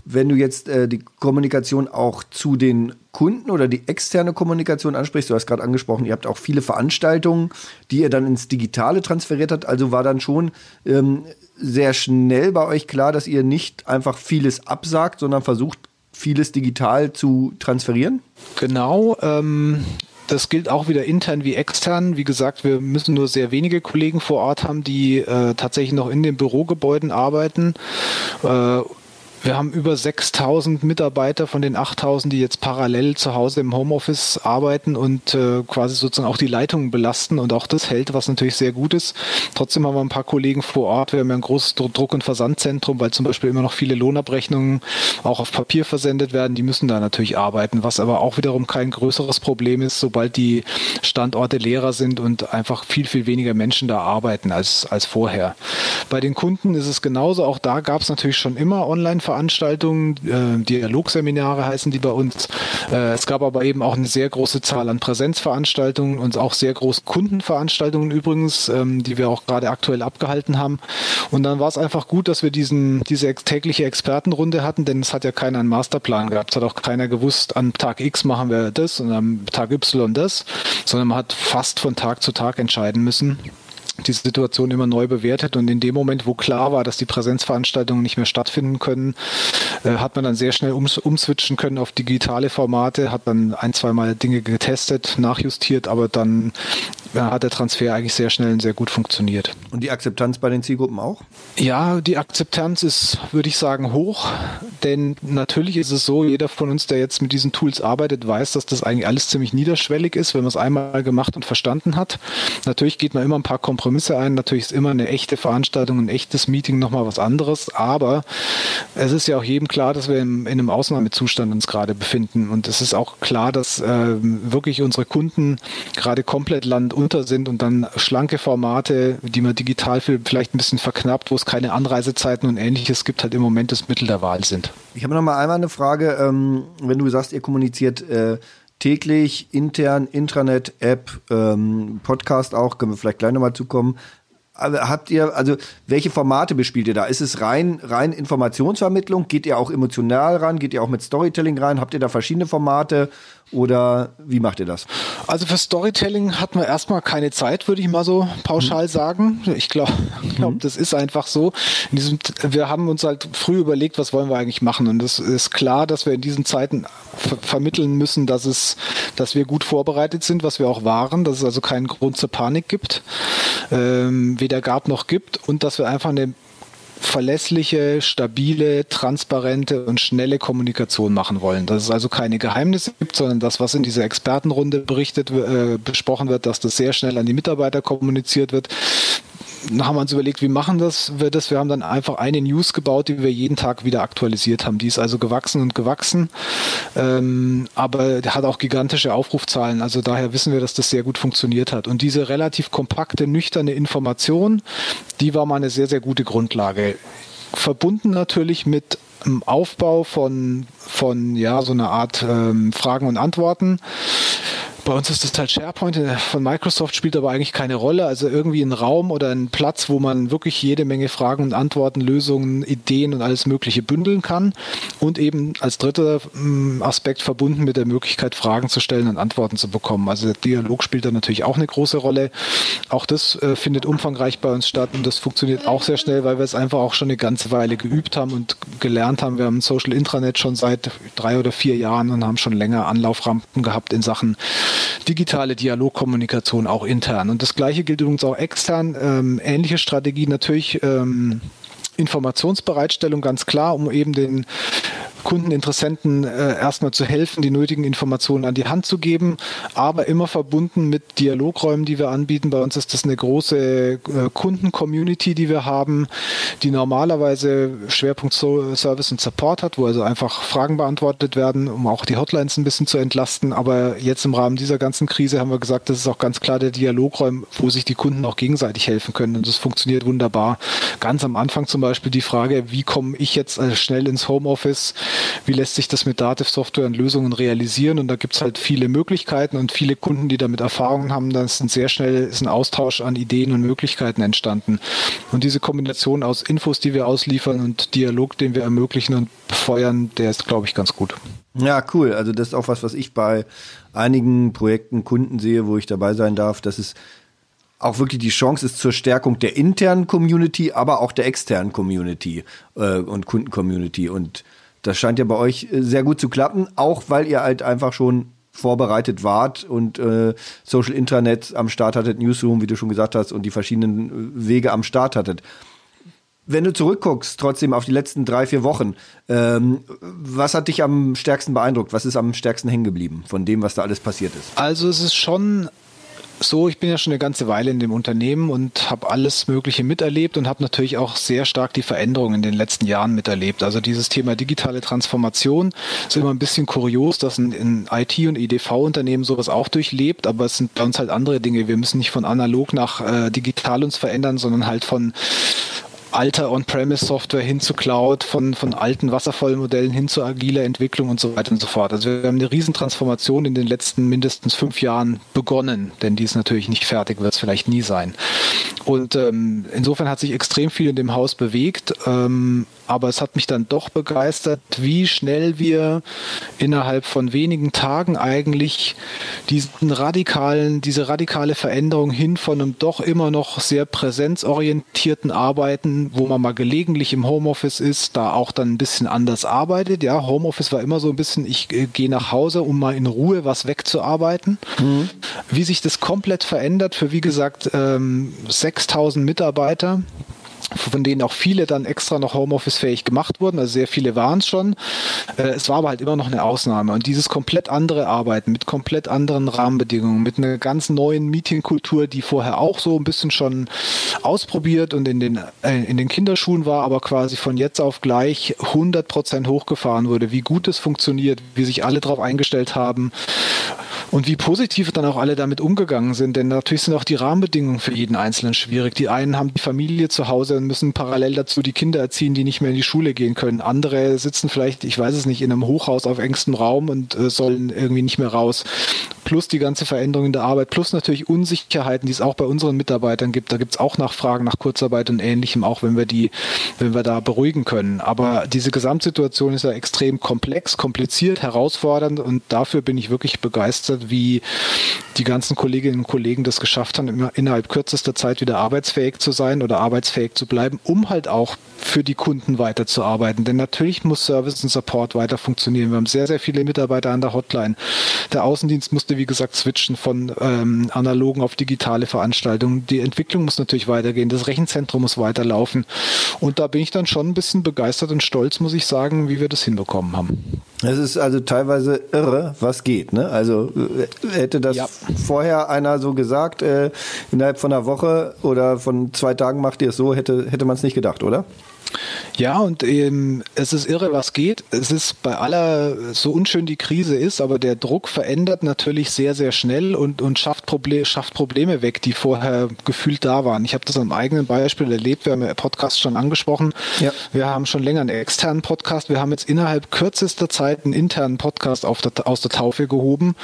Wenn du jetzt äh, die Kommunikation auch zu den Kunden oder die externe Kommunikation ansprichst, du hast gerade angesprochen, ihr habt auch viele Veranstaltungen, die ihr dann ins Digitale transferiert habt. Also war dann schon ähm, sehr schnell bei euch klar, dass ihr nicht einfach vieles absagt, sondern versucht, vieles digital zu transferieren? Genau. Ähm, das gilt auch wieder intern wie extern. Wie gesagt, wir müssen nur sehr wenige Kollegen vor Ort haben, die äh, tatsächlich noch in den Bürogebäuden arbeiten. Äh, wir haben über 6000 Mitarbeiter von den 8000, die jetzt parallel zu Hause im Homeoffice arbeiten und äh, quasi sozusagen auch die Leitungen belasten und auch das hält, was natürlich sehr gut ist. Trotzdem haben wir ein paar Kollegen vor Ort. Wir haben ja ein großes Druck- und Versandzentrum, weil zum Beispiel immer noch viele Lohnabrechnungen auch auf Papier versendet werden. Die müssen da natürlich arbeiten, was aber auch wiederum kein größeres Problem ist, sobald die Standorte leerer sind und einfach viel, viel weniger Menschen da arbeiten als, als vorher. Bei den Kunden ist es genauso. Auch da gab es natürlich schon immer online Veranstaltungen, äh, Dialogseminare heißen die bei uns. Äh, es gab aber eben auch eine sehr große Zahl an Präsenzveranstaltungen und auch sehr große Kundenveranstaltungen übrigens, ähm, die wir auch gerade aktuell abgehalten haben. Und dann war es einfach gut, dass wir diesen, diese tägliche Expertenrunde hatten, denn es hat ja keiner einen Masterplan gehabt. Es hat auch keiner gewusst, am Tag X machen wir das und am Tag Y das, sondern man hat fast von Tag zu Tag entscheiden müssen die Situation immer neu bewertet und in dem Moment, wo klar war, dass die Präsenzveranstaltungen nicht mehr stattfinden können, äh, hat man dann sehr schnell ums, umswitchen können auf digitale Formate, hat dann ein, zwei Mal Dinge getestet, nachjustiert, aber dann ja, hat der Transfer eigentlich sehr schnell und sehr gut funktioniert. Und die Akzeptanz bei den Zielgruppen auch? Ja, die Akzeptanz ist, würde ich sagen, hoch, denn natürlich ist es so, jeder von uns, der jetzt mit diesen Tools arbeitet, weiß, dass das eigentlich alles ziemlich niederschwellig ist, wenn man es einmal gemacht und verstanden hat. Natürlich geht man immer ein paar Kompromisse ein, natürlich ist immer eine echte Veranstaltung, ein echtes Meeting nochmal was anderes, aber es ist ja auch jedem klar, dass wir in, in einem Ausnahmezustand uns gerade befinden. Und es ist auch klar, dass äh, wirklich unsere Kunden gerade komplett land unter sind und dann schlanke Formate, die man digital vielleicht ein bisschen verknappt, wo es keine Anreisezeiten und ähnliches gibt, halt im Moment das Mittel der Wahl sind. Ich habe noch mal einmal eine Frage, ähm, wenn du sagst, ihr kommuniziert äh, täglich, intern, Intranet, App, ähm, Podcast auch, können wir vielleicht gleich nochmal zukommen. habt ihr, also welche Formate bespielt ihr da? Ist es rein, rein Informationsvermittlung? Geht ihr auch emotional ran? Geht ihr auch mit Storytelling rein? Habt ihr da verschiedene Formate? Oder wie macht ihr das? Also für Storytelling hatten wir erstmal keine Zeit, würde ich mal so pauschal mhm. sagen. Ich glaube, glaub, mhm. das ist einfach so. Diesem, wir haben uns halt früh überlegt, was wollen wir eigentlich machen. Und es ist klar, dass wir in diesen Zeiten ver vermitteln müssen, dass es, dass wir gut vorbereitet sind, was wir auch waren, dass es also keinen Grund zur Panik gibt, ähm, weder gab noch gibt und dass wir einfach eine verlässliche, stabile, transparente und schnelle Kommunikation machen wollen. Dass es also keine Geheimnisse gibt, sondern das, was in dieser Expertenrunde berichtet, äh, besprochen wird, dass das sehr schnell an die Mitarbeiter kommuniziert wird dann haben wir uns überlegt, wie machen das, wir das? Wir haben dann einfach eine News gebaut, die wir jeden Tag wieder aktualisiert haben. Die ist also gewachsen und gewachsen, ähm, aber hat auch gigantische Aufrufzahlen. Also daher wissen wir, dass das sehr gut funktioniert hat. Und diese relativ kompakte, nüchterne Information, die war mal eine sehr, sehr gute Grundlage. Verbunden natürlich mit dem Aufbau von, von ja, so einer Art ähm, Fragen und Antworten bei uns ist das halt SharePoint äh, von Microsoft spielt aber eigentlich keine Rolle. Also irgendwie ein Raum oder ein Platz, wo man wirklich jede Menge Fragen und Antworten, Lösungen, Ideen und alles Mögliche bündeln kann. Und eben als dritter mm, Aspekt verbunden mit der Möglichkeit, Fragen zu stellen und Antworten zu bekommen. Also der Dialog spielt da natürlich auch eine große Rolle. Auch das äh, findet umfangreich bei uns statt und das funktioniert auch sehr schnell, weil wir es einfach auch schon eine ganze Weile geübt haben und gelernt haben. Wir haben ein Social Intranet schon seit drei oder vier Jahren und haben schon länger Anlauframpen gehabt in Sachen digitale Dialogkommunikation auch intern. Und das Gleiche gilt übrigens auch extern. Ähm, ähnliche Strategie natürlich. Ähm, Informationsbereitstellung ganz klar, um eben den Kundeninteressenten äh, erstmal zu helfen, die nötigen Informationen an die Hand zu geben, aber immer verbunden mit Dialogräumen, die wir anbieten. Bei uns ist das eine große äh, Kunden-Community, die wir haben, die normalerweise Schwerpunkt Service und Support hat, wo also einfach Fragen beantwortet werden, um auch die Hotlines ein bisschen zu entlasten. Aber jetzt im Rahmen dieser ganzen Krise haben wir gesagt, das ist auch ganz klar der Dialograum, wo sich die Kunden auch gegenseitig helfen können. Und das funktioniert wunderbar. Ganz am Anfang zum Beispiel die Frage, wie komme ich jetzt äh, schnell ins Homeoffice? Wie lässt sich das mit Dativ-Software und Lösungen realisieren. Und da gibt es halt viele Möglichkeiten und viele Kunden, die damit Erfahrungen haben. Da ist ein sehr schnell ist ein Austausch an Ideen und Möglichkeiten entstanden. Und diese Kombination aus Infos, die wir ausliefern und Dialog, den wir ermöglichen und befeuern, der ist, glaube ich, ganz gut. Ja, cool. Also das ist auch was, was ich bei einigen Projekten Kunden sehe, wo ich dabei sein darf, dass es auch wirklich die Chance ist zur Stärkung der internen Community, aber auch der externen Community äh, und Kundencommunity. Und das scheint ja bei euch äh, sehr gut zu klappen, auch weil ihr halt einfach schon vorbereitet wart und äh, Social Intranet am Start hattet, Newsroom, wie du schon gesagt hast, und die verschiedenen äh, Wege am Start hattet. Wenn du zurückguckst, trotzdem auf die letzten drei, vier Wochen, ähm, was hat dich am stärksten beeindruckt? Was ist am stärksten hängen geblieben von dem, was da alles passiert ist? Also es ist schon so, ich bin ja schon eine ganze Weile in dem Unternehmen und habe alles Mögliche miterlebt und habe natürlich auch sehr stark die Veränderungen in den letzten Jahren miterlebt. Also dieses Thema digitale Transformation ist immer ein bisschen kurios, dass ein, ein IT- und EDV-Unternehmen sowas auch durchlebt, aber es sind bei uns halt andere Dinge. Wir müssen nicht von analog nach äh, digital uns verändern, sondern halt von alter On-Premise-Software hin zu Cloud, von, von alten Wasserfallmodellen hin zu agiler Entwicklung und so weiter und so fort. Also wir haben eine Riesentransformation in den letzten mindestens fünf Jahren begonnen, denn die ist natürlich nicht fertig, wird es vielleicht nie sein. Und ähm, insofern hat sich extrem viel in dem Haus bewegt. Ähm, aber es hat mich dann doch begeistert, wie schnell wir innerhalb von wenigen Tagen eigentlich diesen radikalen, diese radikale Veränderung hin von einem doch immer noch sehr präsenzorientierten Arbeiten, wo man mal gelegentlich im Homeoffice ist, da auch dann ein bisschen anders arbeitet. Ja, Homeoffice war immer so ein bisschen, ich äh, gehe nach Hause, um mal in Ruhe was wegzuarbeiten. Mhm. Wie sich das komplett verändert für, wie gesagt, ähm, 6000 Mitarbeiter von denen auch viele dann extra noch Homeoffice-fähig gemacht wurden. Also sehr viele waren es schon. Äh, es war aber halt immer noch eine Ausnahme. Und dieses komplett andere Arbeiten mit komplett anderen Rahmenbedingungen, mit einer ganz neuen Meetingkultur, die vorher auch so ein bisschen schon ausprobiert und in den, äh, in den Kinderschuhen war, aber quasi von jetzt auf gleich 100 Prozent hochgefahren wurde, wie gut es funktioniert, wie sich alle darauf eingestellt haben Und wie positiv dann auch alle damit umgegangen sind, denn natürlich sind auch die Rahmenbedingungen für jeden Einzelnen schwierig. Die einen haben die Familie zu Hause müssen parallel dazu die Kinder erziehen, die nicht mehr in die Schule gehen können. Andere sitzen vielleicht, ich weiß es nicht, in einem Hochhaus auf engstem Raum und äh, sollen irgendwie nicht mehr raus. Plus die ganze Veränderung in der Arbeit, plus natürlich Unsicherheiten, die es auch bei unseren Mitarbeitern gibt. Da gibt es auch Nachfragen nach Kurzarbeit und ähnlichem, auch wenn wir die, wenn wir da beruhigen können. Aber diese Gesamtsituation ist ja extrem komplex, kompliziert, herausfordernd und dafür bin ich wirklich begeistert, wie die ganzen Kolleginnen und Kollegen das geschafft haben, innerhalb kürzester Zeit wieder arbeitsfähig zu sein oder arbeitsfähig zu bleiben, um halt auch für die Kunden weiterzuarbeiten. Denn natürlich muss Service und Support weiter funktionieren. Wir haben sehr, sehr viele Mitarbeiter an der Hotline. Der Außendienst musste, wie gesagt, switchen von ähm, analogen auf digitale Veranstaltungen. Die Entwicklung muss natürlich weitergehen. Das Rechenzentrum muss weiterlaufen. Und da bin ich dann schon ein bisschen begeistert und stolz, muss ich sagen, wie wir das hinbekommen haben. Es ist also teilweise irre, was geht. Ne? Also äh, hätte das ja. vorher einer so gesagt, äh, innerhalb von einer Woche oder von zwei Tagen macht ihr es so, hätte, hätte man es nicht gedacht, oder? Ja, und ähm, es ist irre, was geht. Es ist bei aller, so unschön die Krise ist, aber der Druck verändert natürlich sehr, sehr schnell und, und schafft, Proble schafft Probleme weg, die vorher gefühlt da waren. Ich habe das am eigenen Beispiel erlebt. Wir haben ja Podcast schon angesprochen. Ja. Wir haben schon länger einen externen Podcast. Wir haben jetzt innerhalb kürzester Zeit einen internen Podcast der, aus der Taufe gehoben,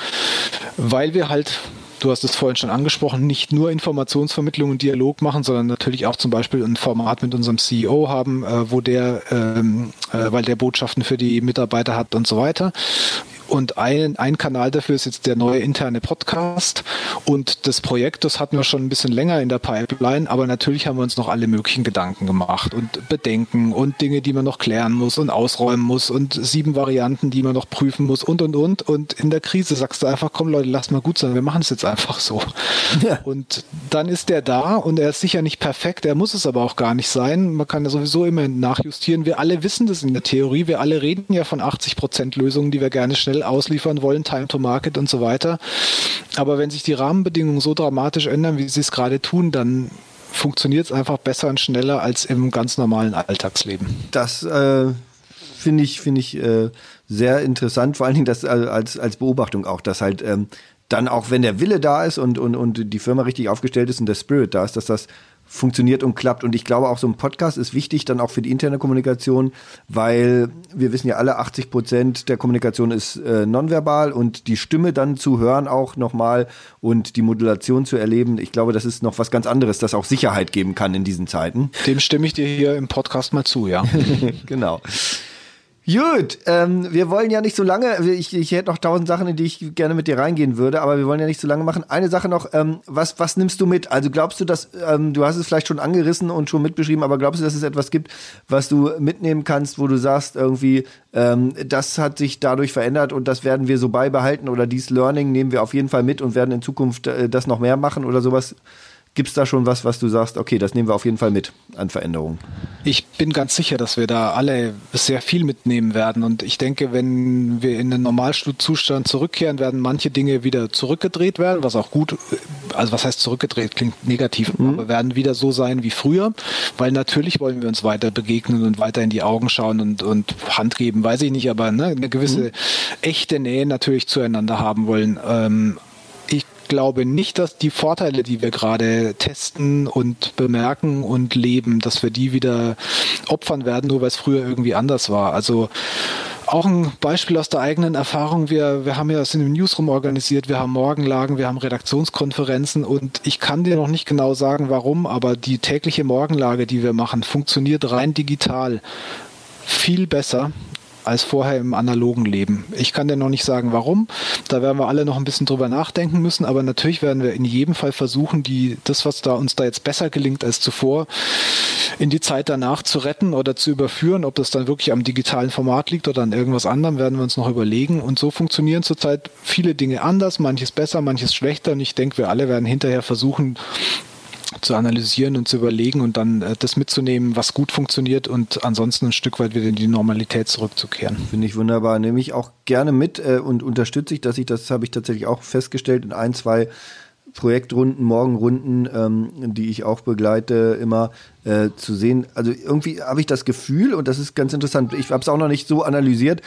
weil wir halt du hast es vorhin schon angesprochen, nicht nur Informationsvermittlung und Dialog machen, sondern natürlich auch zum Beispiel ein Format mit unserem CEO haben, äh, wo der, ähm, äh, weil der Botschaften für die Mitarbeiter hat und so weiter. Und ein, ein Kanal dafür ist jetzt der neue interne Podcast. Und das Projekt, das hatten wir schon ein bisschen länger in der Pipeline, aber natürlich haben wir uns noch alle möglichen Gedanken gemacht und Bedenken und Dinge, die man noch klären muss und ausräumen muss und sieben Varianten, die man noch prüfen muss und und und. Und in der Krise sagst du einfach, komm Leute, lasst mal gut sein, wir machen es jetzt einfach so. Ja. Und dann ist der da und er ist sicher nicht perfekt, er muss es aber auch gar nicht sein. Man kann ja sowieso immer nachjustieren. Wir alle wissen das in der Theorie, wir alle reden ja von 80 Prozent Lösungen, die wir gerne schnell schnell ausliefern wollen, Time to Market und so weiter. Aber wenn sich die Rahmenbedingungen so dramatisch ändern, wie sie es gerade tun, dann funktioniert es einfach besser und schneller als im ganz normalen Alltagsleben. Das äh, finde ich, finde ich äh, sehr interessant, vor allen Dingen das äh, als, als Beobachtung auch, dass halt ähm, dann auch, wenn der Wille da ist und, und, und die Firma richtig aufgestellt ist und der Spirit da ist, dass das funktioniert und klappt. Und ich glaube, auch so ein Podcast ist wichtig dann auch für die interne Kommunikation, weil wir wissen ja alle, 80 Prozent der Kommunikation ist äh, nonverbal und die Stimme dann zu hören auch nochmal und die Modulation zu erleben. Ich glaube, das ist noch was ganz anderes, das auch Sicherheit geben kann in diesen Zeiten. Dem stimme ich dir hier im Podcast mal zu, ja. genau. Gut, ähm, wir wollen ja nicht so lange, ich, ich hätte noch tausend Sachen, in die ich gerne mit dir reingehen würde, aber wir wollen ja nicht so lange machen. Eine Sache noch, ähm, was, was nimmst du mit? Also glaubst du, dass, ähm, du hast es vielleicht schon angerissen und schon mitbeschrieben, aber glaubst du, dass es etwas gibt, was du mitnehmen kannst, wo du sagst, irgendwie, ähm, das hat sich dadurch verändert und das werden wir so beibehalten oder dieses Learning nehmen wir auf jeden Fall mit und werden in Zukunft äh, das noch mehr machen oder sowas? Gibt es da schon was, was du sagst, okay, das nehmen wir auf jeden Fall mit an Veränderungen? Ich bin ganz sicher, dass wir da alle sehr viel mitnehmen werden. Und ich denke, wenn wir in den Normalzustand zurückkehren, werden manche Dinge wieder zurückgedreht werden, was auch gut, also was heißt zurückgedreht, klingt negativ, mhm. aber werden wieder so sein wie früher. Weil natürlich wollen wir uns weiter begegnen und weiter in die Augen schauen und, und Hand geben, weiß ich nicht, aber ne, eine gewisse mhm. echte Nähe natürlich zueinander haben wollen. Ähm, glaube nicht, dass die Vorteile, die wir gerade testen und bemerken und leben, dass wir die wieder opfern werden, nur weil es früher irgendwie anders war. Also auch ein Beispiel aus der eigenen Erfahrung. Wir, wir haben ja das in dem Newsroom organisiert, wir haben Morgenlagen, wir haben Redaktionskonferenzen und ich kann dir noch nicht genau sagen, warum, aber die tägliche Morgenlage, die wir machen, funktioniert rein digital viel besser als vorher im analogen Leben. Ich kann dir noch nicht sagen, warum. Da werden wir alle noch ein bisschen drüber nachdenken müssen, aber natürlich werden wir in jedem Fall versuchen, die, das, was da uns da jetzt besser gelingt als zuvor, in die Zeit danach zu retten oder zu überführen. Ob das dann wirklich am digitalen Format liegt oder an irgendwas anderem, werden wir uns noch überlegen. Und so funktionieren zurzeit viele Dinge anders, manches besser, manches schlechter. Und ich denke, wir alle werden hinterher versuchen, zu analysieren und zu überlegen und dann äh, das mitzunehmen, was gut funktioniert und ansonsten ein Stück weit wieder in die Normalität zurückzukehren. Finde ich wunderbar. Nehme ich auch gerne mit äh, und unterstütze ich, dass ich das habe ich tatsächlich auch festgestellt in ein, zwei Projektrunden, Morgenrunden, ähm, die ich auch begleite, immer äh, zu sehen. Also irgendwie habe ich das Gefühl, und das ist ganz interessant, ich habe es auch noch nicht so analysiert,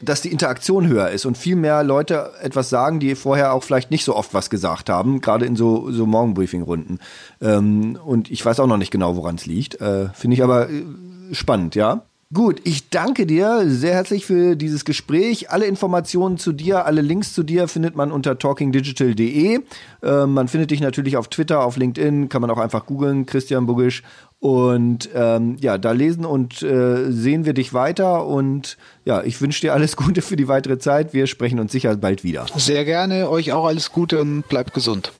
dass die Interaktion höher ist und viel mehr Leute etwas sagen, die vorher auch vielleicht nicht so oft was gesagt haben, gerade in so, so Morgenbriefing-Runden. Ähm, und ich weiß auch noch nicht genau, woran es liegt. Äh, Finde ich aber äh, spannend, ja. Gut, ich danke dir sehr herzlich für dieses Gespräch. Alle Informationen zu dir, alle Links zu dir findet man unter talkingdigital.de. Äh, man findet dich natürlich auf Twitter, auf LinkedIn, kann man auch einfach googeln, Christian Bugisch. Und ähm, ja, da lesen und äh, sehen wir dich weiter. Und ja, ich wünsche dir alles Gute für die weitere Zeit. Wir sprechen uns sicher bald wieder. Sehr gerne, euch auch alles Gute und bleibt gesund.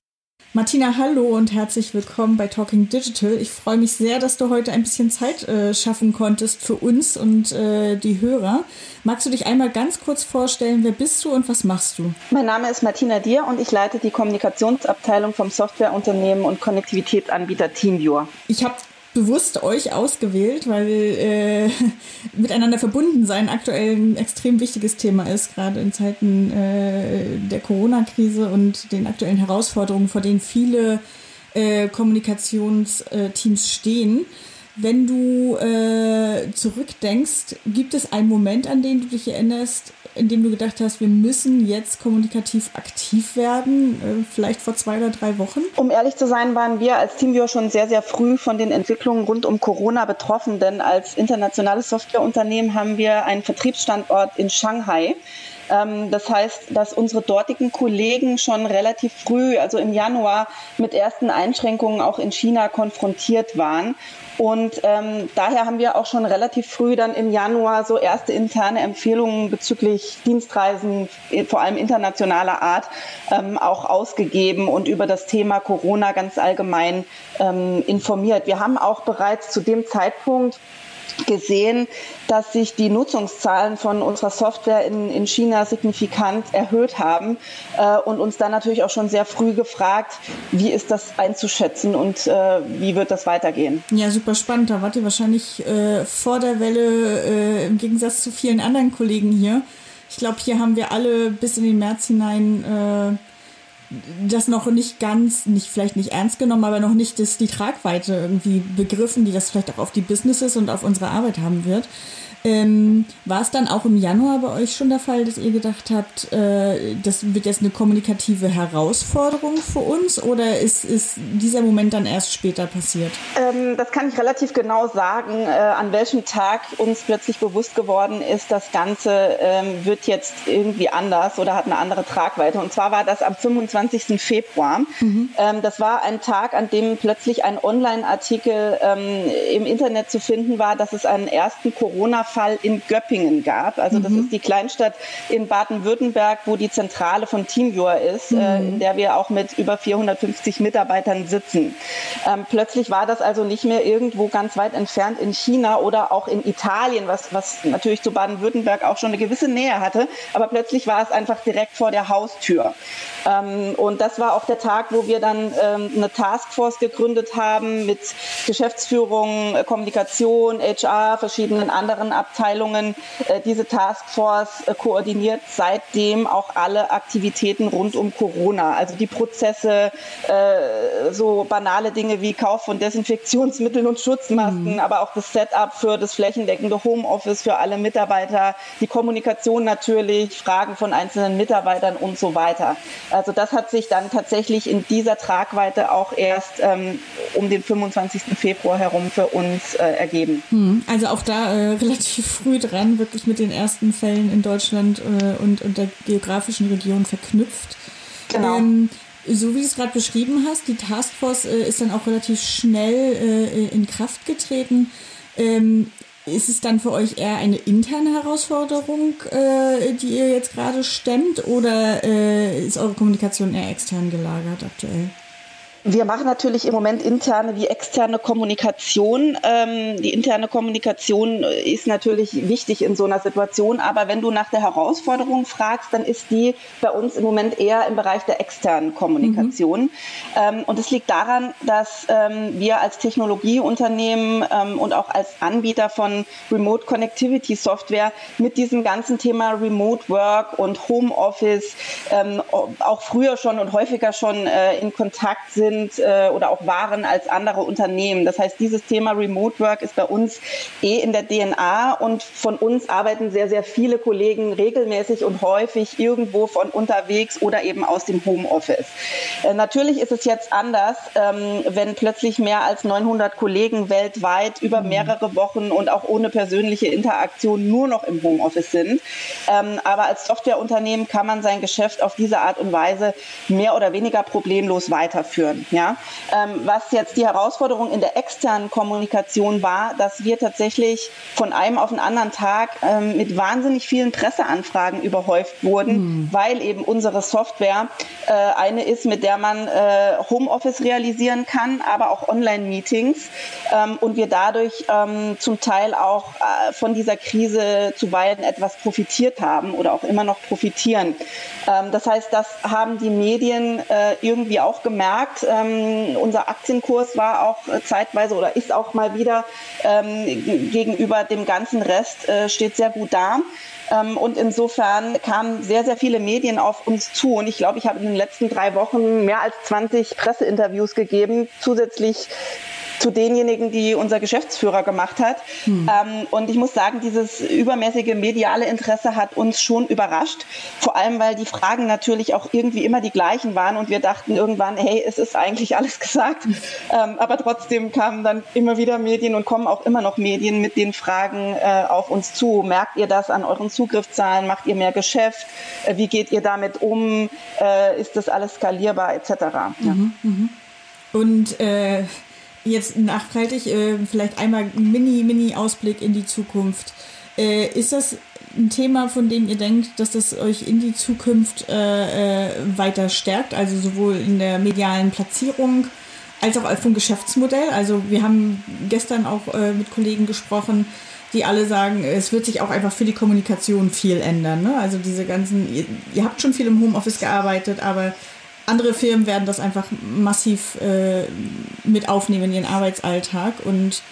Martina, hallo und herzlich willkommen bei Talking Digital. Ich freue mich sehr, dass du heute ein bisschen Zeit äh, schaffen konntest für uns und äh, die Hörer. Magst du dich einmal ganz kurz vorstellen, wer bist du und was machst du? Mein Name ist Martina Dier und ich leite die Kommunikationsabteilung vom Softwareunternehmen und Konnektivitätsanbieter TeamViewer. Ich habe bewusst euch ausgewählt, weil äh, miteinander verbunden sein aktuell ein extrem wichtiges Thema ist, gerade in Zeiten äh, der Corona-Krise und den aktuellen Herausforderungen, vor denen viele äh, Kommunikationsteams stehen. Wenn du äh, zurückdenkst, gibt es einen Moment, an den du dich erinnerst, in dem du gedacht hast, wir müssen jetzt kommunikativ aktiv werden, äh, vielleicht vor zwei oder drei Wochen? Um ehrlich zu sein, waren wir als TeamViewer schon sehr, sehr früh von den Entwicklungen rund um Corona betroffen, denn als internationales Softwareunternehmen haben wir einen Vertriebsstandort in Shanghai. Ähm, das heißt, dass unsere dortigen Kollegen schon relativ früh, also im Januar, mit ersten Einschränkungen auch in China konfrontiert waren und ähm, daher haben wir auch schon relativ früh dann im Januar so erste interne Empfehlungen bezüglich Dienstreisen, äh, vor allem internationaler Art, ähm, auch ausgegeben und über das Thema Corona ganz allgemein ähm, informiert. Wir haben auch bereits zu dem Zeitpunkt gesehen, dass sich die Nutzungszahlen von unserer Software in, in China signifikant erhöht haben äh, und uns dann natürlich auch schon sehr früh gefragt, wie ist das einzuschätzen und äh, wie wird das weitergehen. Ja, super spannend. Da wart ihr wahrscheinlich äh, vor der Welle äh, im Gegensatz zu vielen anderen Kollegen hier. Ich glaube, hier haben wir alle bis in den März hinein äh, das noch nicht ganz, nicht vielleicht nicht ernst genommen, aber noch nicht das, die Tragweite irgendwie begriffen, die das vielleicht auch auf die Businesses und auf unsere Arbeit haben wird. Ähm, war es dann auch im Januar bei euch schon der Fall, dass ihr gedacht habt, äh, das wird jetzt eine kommunikative Herausforderung für uns oder ist, ist dieser Moment dann erst später passiert? Ähm, das kann ich relativ genau sagen, äh, an welchem Tag uns plötzlich bewusst geworden ist, das Ganze ähm, wird jetzt irgendwie anders oder hat eine andere Tragweite. Und zwar war das am 25. Februar. Mhm. Ähm, das war ein Tag, an dem plötzlich ein Online-Artikel ähm, im Internet zu finden war, dass es einen ersten Corona Fall in Göppingen gab. Also das mhm. ist die Kleinstadt in Baden-Württemberg, wo die Zentrale von TeamViewer ist, mhm. äh, in der wir auch mit über 450 Mitarbeitern sitzen. Ähm, plötzlich war das also nicht mehr irgendwo ganz weit entfernt in China oder auch in Italien, was, was natürlich zu Baden-Württemberg auch schon eine gewisse Nähe hatte. Aber plötzlich war es einfach direkt vor der Haustür. Ähm, und das war auch der Tag, wo wir dann ähm, eine Taskforce gegründet haben mit Geschäftsführung, äh, Kommunikation, HR, verschiedenen anderen Abteilungen. Äh, diese Taskforce äh, koordiniert seitdem auch alle Aktivitäten rund um Corona, also die Prozesse, äh, so banale Dinge wie Kauf von Desinfektionsmitteln und Schutzmasken, mhm. aber auch das Setup für das flächendeckende Homeoffice für alle Mitarbeiter, die Kommunikation natürlich, Fragen von einzelnen Mitarbeitern und so weiter. Also das hat sich dann tatsächlich in dieser Tragweite auch erst ähm, um den 25. Februar herum für uns äh, ergeben. Hm, also auch da äh, relativ früh dran, wirklich mit den ersten Fällen in Deutschland äh, und, und der geografischen Region verknüpft. Genau. Ähm, so wie du es gerade beschrieben hast, die Taskforce äh, ist dann auch relativ schnell äh, in Kraft getreten. Ähm, ist es dann für euch eher eine interne Herausforderung, äh, die ihr jetzt gerade stemmt, oder äh, ist eure Kommunikation eher extern gelagert aktuell? Wir machen natürlich im Moment interne wie externe Kommunikation. Ähm, die interne Kommunikation ist natürlich wichtig in so einer Situation, aber wenn du nach der Herausforderung fragst, dann ist die bei uns im Moment eher im Bereich der externen Kommunikation. Mhm. Ähm, und es liegt daran, dass ähm, wir als Technologieunternehmen ähm, und auch als Anbieter von Remote Connectivity Software mit diesem ganzen Thema Remote Work und Homeoffice ähm, auch früher schon und häufiger schon äh, in Kontakt sind sind äh, oder auch waren als andere Unternehmen. Das heißt, dieses Thema Remote Work ist bei uns eh in der DNA und von uns arbeiten sehr, sehr viele Kollegen regelmäßig und häufig irgendwo von unterwegs oder eben aus dem Homeoffice. Äh, natürlich ist es jetzt anders, ähm, wenn plötzlich mehr als 900 Kollegen weltweit über mhm. mehrere Wochen und auch ohne persönliche Interaktion nur noch im Homeoffice sind. Ähm, aber als Softwareunternehmen kann man sein Geschäft auf diese Art und Weise mehr oder weniger problemlos weiterführen. Ja? Ähm, was jetzt die Herausforderung in der externen Kommunikation war, dass wir tatsächlich von einem auf den anderen Tag ähm, mit wahnsinnig vielen Presseanfragen überhäuft wurden, mhm. weil eben unsere Software äh, eine ist, mit der man äh, Homeoffice realisieren kann, aber auch Online-Meetings ähm, und wir dadurch ähm, zum Teil auch äh, von dieser Krise zuweilen etwas profitiert haben oder auch immer noch profitieren. Ähm, das heißt, das haben die Medien äh, irgendwie auch gemerkt. Ähm, unser Aktienkurs war auch äh, zeitweise oder ist auch mal wieder ähm, gegenüber dem ganzen Rest äh, steht sehr gut da. Ähm, und insofern kamen sehr, sehr viele Medien auf uns zu. Und ich glaube, ich habe in den letzten drei Wochen mehr als 20 Presseinterviews gegeben, zusätzlich zu denjenigen, die unser Geschäftsführer gemacht hat. Hm. Ähm, und ich muss sagen, dieses übermäßige mediale Interesse hat uns schon überrascht. Vor allem, weil die Fragen natürlich auch irgendwie immer die gleichen waren und wir dachten irgendwann, hey, es ist eigentlich alles gesagt. Ähm, aber trotzdem kamen dann immer wieder Medien und kommen auch immer noch Medien mit den Fragen äh, auf uns zu. Merkt ihr das an euren Zugriffszahlen? Macht ihr mehr Geschäft? Äh, wie geht ihr damit um? Äh, ist das alles skalierbar etc.? Ja. Mhm, mh. Und äh, Jetzt nachhaltig, äh, vielleicht einmal ein mini, mini Ausblick in die Zukunft. Äh, ist das ein Thema, von dem ihr denkt, dass das euch in die Zukunft äh, äh weiter stärkt, also sowohl in der medialen Platzierung als auch vom Geschäftsmodell? Also wir haben gestern auch äh, mit Kollegen gesprochen, die alle sagen, es wird sich auch einfach für die Kommunikation viel ändern. Ne? Also diese ganzen, ihr, ihr habt schon viel im Homeoffice gearbeitet, aber andere Firmen werden das einfach massiv äh, mit aufnehmen in ihren Arbeitsalltag. Und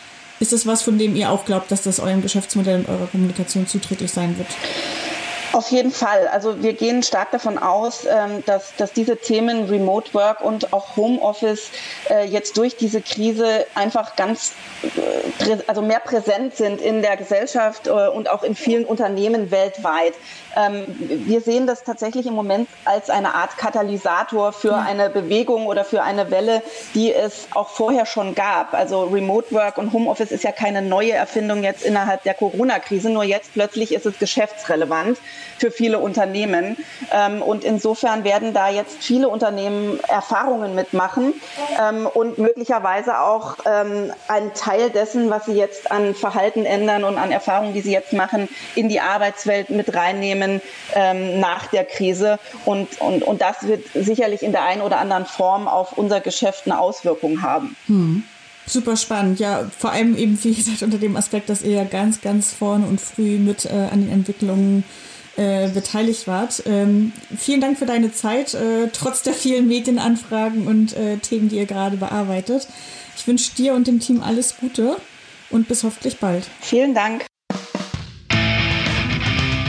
ist das was, von dem ihr auch glaubt, dass das eurem Geschäftsmodell und eurer Kommunikation zuträglich sein wird? Auf jeden Fall. Also wir gehen stark davon aus, ähm, dass, dass diese Themen Remote Work und auch Homeoffice äh, jetzt durch diese Krise einfach ganz, äh, also mehr präsent sind in der Gesellschaft äh, und auch in vielen Unternehmen weltweit. Ähm, wir sehen das tatsächlich im Moment als eine Art Katalysator für eine Bewegung oder für eine Welle, die es auch vorher schon gab. Also Remote Work und Homeoffice ist ja keine neue Erfindung jetzt innerhalb der Corona-Krise, nur jetzt plötzlich ist es geschäftsrelevant für viele Unternehmen. Ähm, und insofern werden da jetzt viele Unternehmen Erfahrungen mitmachen ähm, und möglicherweise auch einen Teil dessen, was sie jetzt an Verhalten ändern und an Erfahrungen, die sie jetzt machen, in die Arbeitswelt mit reinnehmen nach der Krise. Und, und, und das wird sicherlich in der einen oder anderen Form auf unser Geschäft eine Auswirkung haben. Hm. Super spannend, ja, vor allem eben, wie gesagt, unter dem Aspekt, dass ihr ja ganz, ganz vorne und früh mit äh, an den Entwicklungen äh, beteiligt wart. Ähm, vielen Dank für deine Zeit, äh, trotz der vielen Medienanfragen und äh, Themen, die ihr gerade bearbeitet. Ich wünsche dir und dem Team alles Gute und bis hoffentlich bald. Vielen Dank.